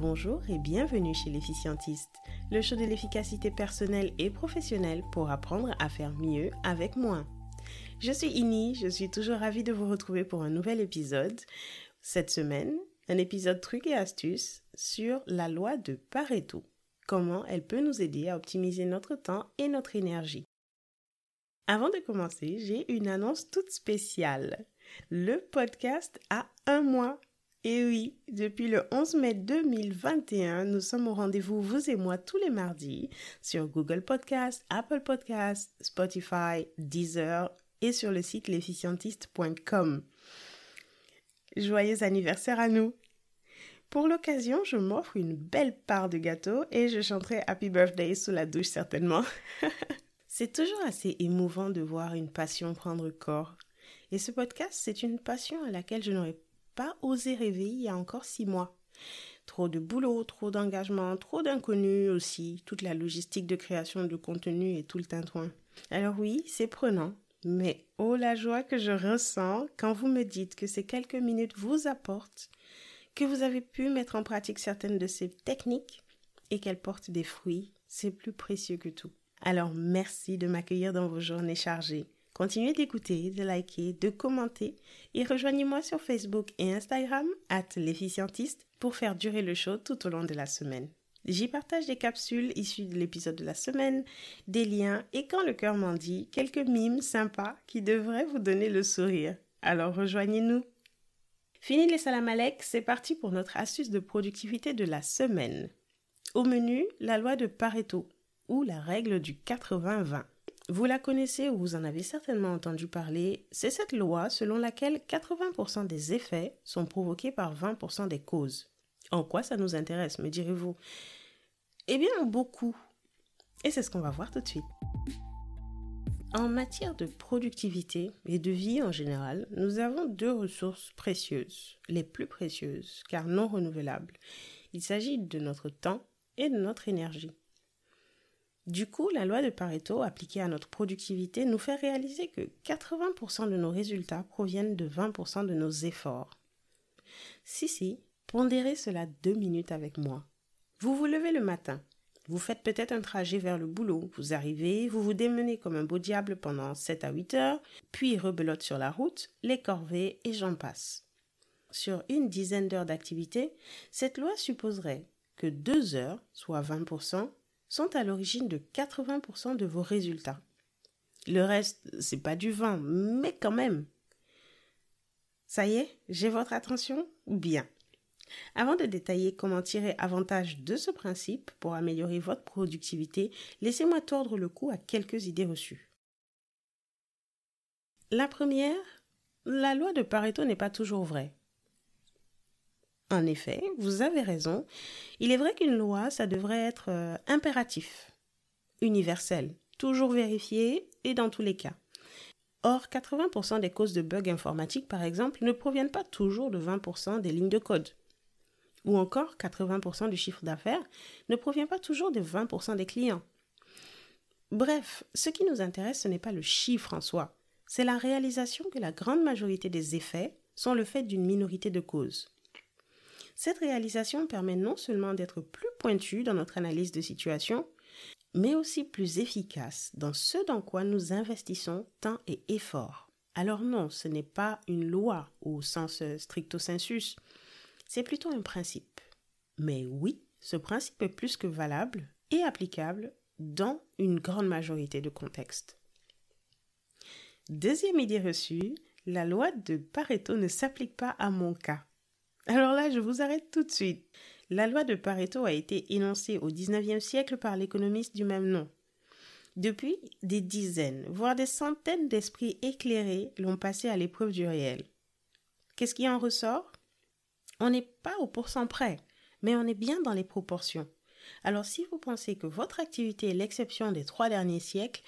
Bonjour et bienvenue chez l'efficientiste, le show de l'efficacité personnelle et professionnelle pour apprendre à faire mieux avec moins. Je suis Ini, je suis toujours ravie de vous retrouver pour un nouvel épisode. Cette semaine, un épisode truc et astuces sur la loi de Pareto, comment elle peut nous aider à optimiser notre temps et notre énergie. Avant de commencer, j'ai une annonce toute spéciale. Le podcast a un mois et oui, depuis le 11 mai 2021, nous sommes au rendez-vous, vous et moi, tous les mardis, sur Google Podcast, Apple Podcast, Spotify, Deezer et sur le site l'efficientiste.com. Joyeux anniversaire à nous! Pour l'occasion, je m'offre une belle part de gâteau et je chanterai Happy Birthday sous la douche certainement. c'est toujours assez émouvant de voir une passion prendre corps. Et ce podcast, c'est une passion à laquelle je n'aurais pas osé rêver il y a encore six mois. Trop de boulot, trop d'engagement, trop d'inconnus aussi, toute la logistique de création de contenu et tout le tintouin. Alors oui, c'est prenant, mais oh la joie que je ressens quand vous me dites que ces quelques minutes vous apportent, que vous avez pu mettre en pratique certaines de ces techniques et qu'elles portent des fruits, c'est plus précieux que tout. Alors merci de m'accueillir dans vos journées chargées. Continuez d'écouter, de liker, de commenter et rejoignez-moi sur Facebook et Instagram, at l'efficientiste, pour faire durer le show tout au long de la semaine. J'y partage des capsules issues de l'épisode de la semaine, des liens et quand le cœur m'en dit, quelques mimes sympas qui devraient vous donner le sourire. Alors rejoignez-nous. Fini les salamalek, c'est parti pour notre astuce de productivité de la semaine. Au menu, la loi de Pareto ou la règle du 80-20. Vous la connaissez ou vous en avez certainement entendu parler, c'est cette loi selon laquelle 80% des effets sont provoqués par 20% des causes. En quoi ça nous intéresse, me direz-vous? Eh bien, beaucoup. Et c'est ce qu'on va voir tout de suite. En matière de productivité et de vie en général, nous avons deux ressources précieuses, les plus précieuses, car non renouvelables. Il s'agit de notre temps et de notre énergie. Du coup, la loi de Pareto appliquée à notre productivité nous fait réaliser que 80% de nos résultats proviennent de 20% de nos efforts. Si, si, pondérez cela deux minutes avec moi. Vous vous levez le matin. Vous faites peut-être un trajet vers le boulot. Vous arrivez, vous vous démenez comme un beau diable pendant 7 à 8 heures, puis rebelote sur la route, les corvées et j'en passe. Sur une dizaine d'heures d'activité, cette loi supposerait que 2 heures, soit 20%, sont à l'origine de 80% de vos résultats. Le reste, c'est pas du vent, mais quand même. Ça y est, j'ai votre attention Bien? Avant de détailler comment tirer avantage de ce principe pour améliorer votre productivité, laissez-moi tordre le cou à quelques idées reçues. La première, la loi de Pareto n'est pas toujours vraie. En effet, vous avez raison. Il est vrai qu'une loi, ça devrait être euh, impératif, universel, toujours vérifié et dans tous les cas. Or, 80% des causes de bugs informatiques, par exemple, ne proviennent pas toujours de 20% des lignes de code. Ou encore, 80% du chiffre d'affaires ne provient pas toujours de 20% des clients. Bref, ce qui nous intéresse, ce n'est pas le chiffre en soi, c'est la réalisation que la grande majorité des effets sont le fait d'une minorité de causes. Cette réalisation permet non seulement d'être plus pointu dans notre analyse de situation, mais aussi plus efficace dans ce dans quoi nous investissons temps et effort. Alors non, ce n'est pas une loi au sens stricto sensus, c'est plutôt un principe. Mais oui, ce principe est plus que valable et applicable dans une grande majorité de contextes. Deuxième idée reçue, la loi de Pareto ne s'applique pas à mon cas. Alors là, je vous arrête tout de suite. La loi de Pareto a été énoncée au XIXe siècle par l'économiste du même nom. Depuis, des dizaines, voire des centaines d'esprits éclairés l'ont passé à l'épreuve du réel. Qu'est-ce qui en ressort? On n'est pas au pourcent près, mais on est bien dans les proportions. Alors si vous pensez que votre activité est l'exception des trois derniers siècles,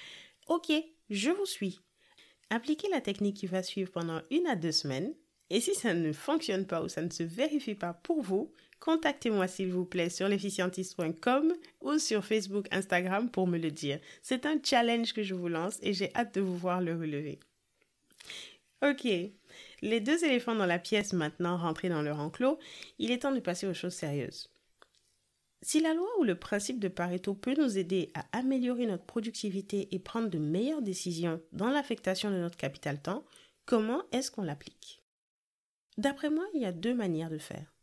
ok, je vous suis. Appliquez la technique qui va suivre pendant une à deux semaines, et si ça ne fonctionne pas ou ça ne se vérifie pas pour vous, contactez-moi s'il vous plaît sur l'efficientiste.com ou sur Facebook, Instagram pour me le dire. C'est un challenge que je vous lance et j'ai hâte de vous voir le relever. Ok, les deux éléphants dans la pièce maintenant rentrés dans leur enclos, il est temps de passer aux choses sérieuses. Si la loi ou le principe de Pareto peut nous aider à améliorer notre productivité et prendre de meilleures décisions dans l'affectation de notre capital temps, comment est-ce qu'on l'applique? D'après moi, il y a deux manières de faire.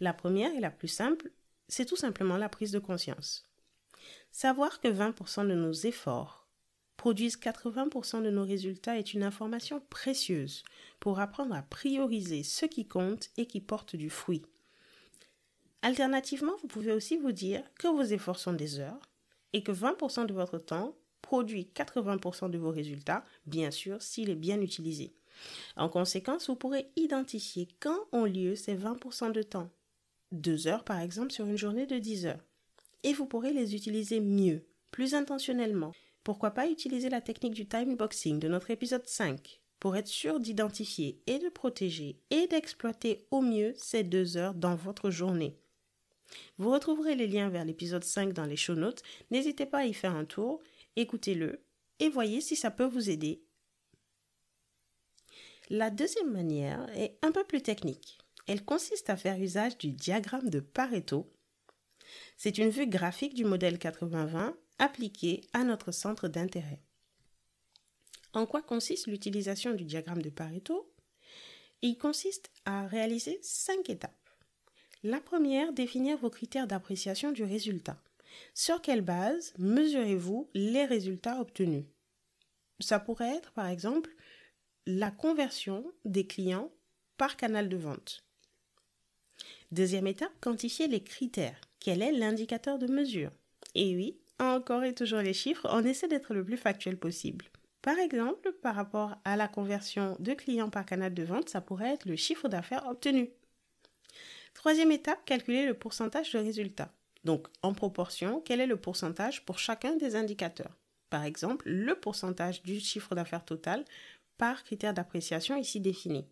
La première et la plus simple, c'est tout simplement la prise de conscience. Savoir que 20% de nos efforts produisent 80% de nos résultats est une information précieuse pour apprendre à prioriser ce qui compte et qui porte du fruit. Alternativement, vous pouvez aussi vous dire que vos efforts sont des heures et que 20% de votre temps produit 80% de vos résultats, bien sûr, s'il est bien utilisé. En conséquence, vous pourrez identifier quand ont lieu ces 20% de temps. Deux heures, par exemple, sur une journée de 10 heures. Et vous pourrez les utiliser mieux, plus intentionnellement. Pourquoi pas utiliser la technique du time boxing de notre épisode 5 pour être sûr d'identifier et de protéger et d'exploiter au mieux ces deux heures dans votre journée. Vous retrouverez les liens vers l'épisode 5 dans les show notes. N'hésitez pas à y faire un tour, écoutez-le et voyez si ça peut vous aider. La deuxième manière est un peu plus technique. Elle consiste à faire usage du diagramme de Pareto. C'est une vue graphique du modèle 80-20 appliqué à notre centre d'intérêt. En quoi consiste l'utilisation du diagramme de Pareto? Il consiste à réaliser cinq étapes. La première, définir vos critères d'appréciation du résultat. Sur quelle base mesurez-vous les résultats obtenus? Ça pourrait être, par exemple, la conversion des clients par canal de vente. Deuxième étape, quantifier les critères. Quel est l'indicateur de mesure? Et oui, encore et toujours les chiffres, on essaie d'être le plus factuel possible. Par exemple, par rapport à la conversion de clients par canal de vente, ça pourrait être le chiffre d'affaires obtenu. Troisième étape, calculer le pourcentage de résultat. Donc, en proportion, quel est le pourcentage pour chacun des indicateurs? Par exemple, le pourcentage du chiffre d'affaires total par critère d'appréciation ici défini.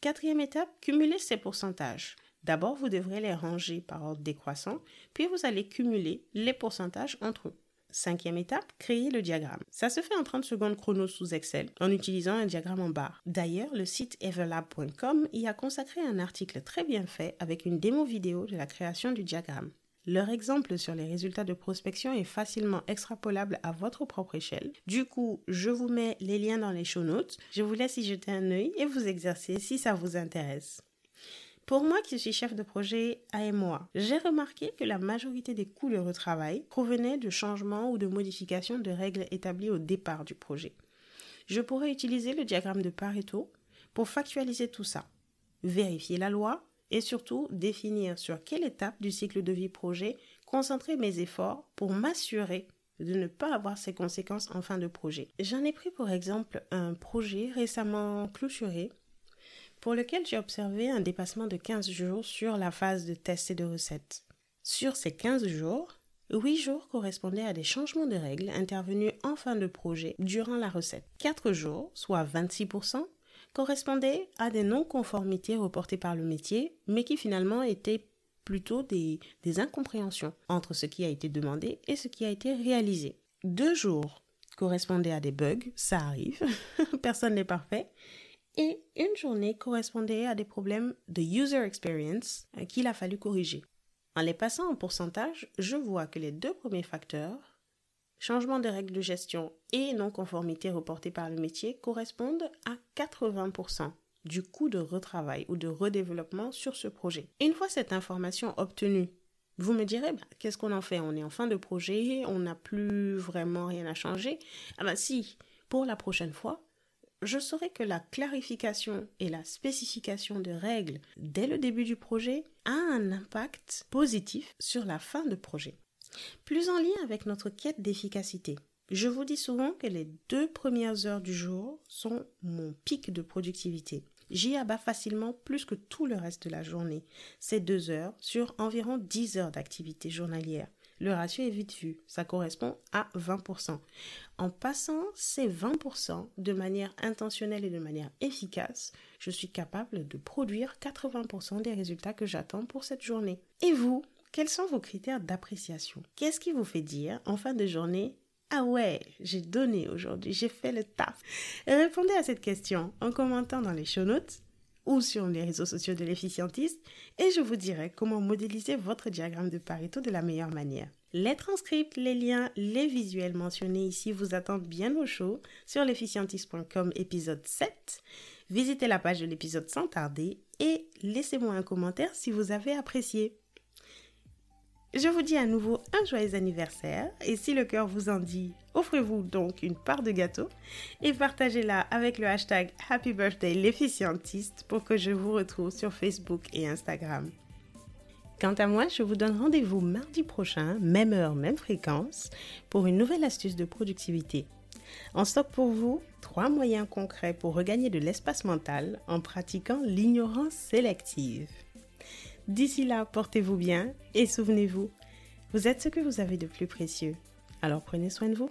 Quatrième étape, cumuler ces pourcentages. D'abord, vous devrez les ranger par ordre décroissant, puis vous allez cumuler les pourcentages entre eux. Cinquième étape, créer le diagramme. Ça se fait en 30 secondes chrono sous Excel en utilisant un diagramme en barre. D'ailleurs, le site everlab.com y a consacré un article très bien fait avec une démo vidéo de la création du diagramme. Leur exemple sur les résultats de prospection est facilement extrapolable à votre propre échelle. Du coup, je vous mets les liens dans les show notes. Je vous laisse y jeter un œil et vous exercer si ça vous intéresse. Pour moi qui suis chef de projet AMOA, j'ai remarqué que la majorité des coûts de retravail provenaient de changements ou de modifications de règles établies au départ du projet. Je pourrais utiliser le diagramme de Pareto pour factualiser tout ça, vérifier la loi et surtout définir sur quelle étape du cycle de vie projet concentrer mes efforts pour m'assurer de ne pas avoir ces conséquences en fin de projet. J'en ai pris pour exemple un projet récemment clôturé pour lequel j'ai observé un dépassement de 15 jours sur la phase de test et de recette. Sur ces 15 jours, 8 jours correspondaient à des changements de règles intervenus en fin de projet durant la recette. 4 jours, soit 26%, correspondaient à des non-conformités reportées par le métier, mais qui finalement étaient plutôt des, incompréhensions entre ce qui a été demandé et ce qui a été réalisé. Deux jours correspondaient à des bugs, ça arrive, personne n'est parfait, et une journée correspondait à des problèmes de user experience euh, qu'il a fallu corriger. En les passant en pourcentage, je vois que les deux premiers facteurs, changement de règles de gestion et non-conformité reportée par le métier, correspondent à 80% du coût de retravail ou de redéveloppement sur ce projet. Une fois cette information obtenue, vous me direz, bah, qu'est-ce qu'on en fait? On est en fin de projet, on n'a plus vraiment rien à changer. Ah ben si, pour la prochaine fois, je saurai que la clarification et la spécification de règles dès le début du projet a un impact positif sur la fin de projet. Plus en lien avec notre quête d'efficacité, je vous dis souvent que les deux premières heures du jour sont mon pic de productivité. J'y abats facilement plus que tout le reste de la journée, ces deux heures sur environ 10 heures d'activité journalière le ratio est vite vu. Ça correspond à 20%. En passant ces 20% de manière intentionnelle et de manière efficace, je suis capable de produire 80% des résultats que j'attends pour cette journée. Et vous, quels sont vos critères d'appréciation? Qu'est-ce qui vous fait dire en fin de journée ah ouais, j'ai donné aujourd'hui, j'ai fait le taf? Répondez à cette question en commentant dans les show notes ou sur les réseaux sociaux de l'efficientiste et je vous dirai comment modéliser votre diagramme de Pareto de la meilleure manière. Les transcripts, les liens, les visuels mentionnés ici vous attendent bien au chaud sur l'efficientiste.com épisode 7. Visitez la page de l'épisode sans tarder et laissez-moi un commentaire si vous avez apprécié. Je vous dis à nouveau un joyeux anniversaire et si le cœur vous en dit, offrez-vous donc une part de gâteau et partagez-la avec le hashtag Happy Birthday l'efficientiste pour que je vous retrouve sur Facebook et Instagram. Quant à moi, je vous donne rendez-vous mardi prochain, même heure, même fréquence, pour une nouvelle astuce de productivité. En stock pour vous, trois moyens concrets pour regagner de l'espace mental en pratiquant l'ignorance sélective. D'ici là, portez-vous bien et souvenez-vous, vous êtes ce que vous avez de plus précieux. Alors prenez soin de vous.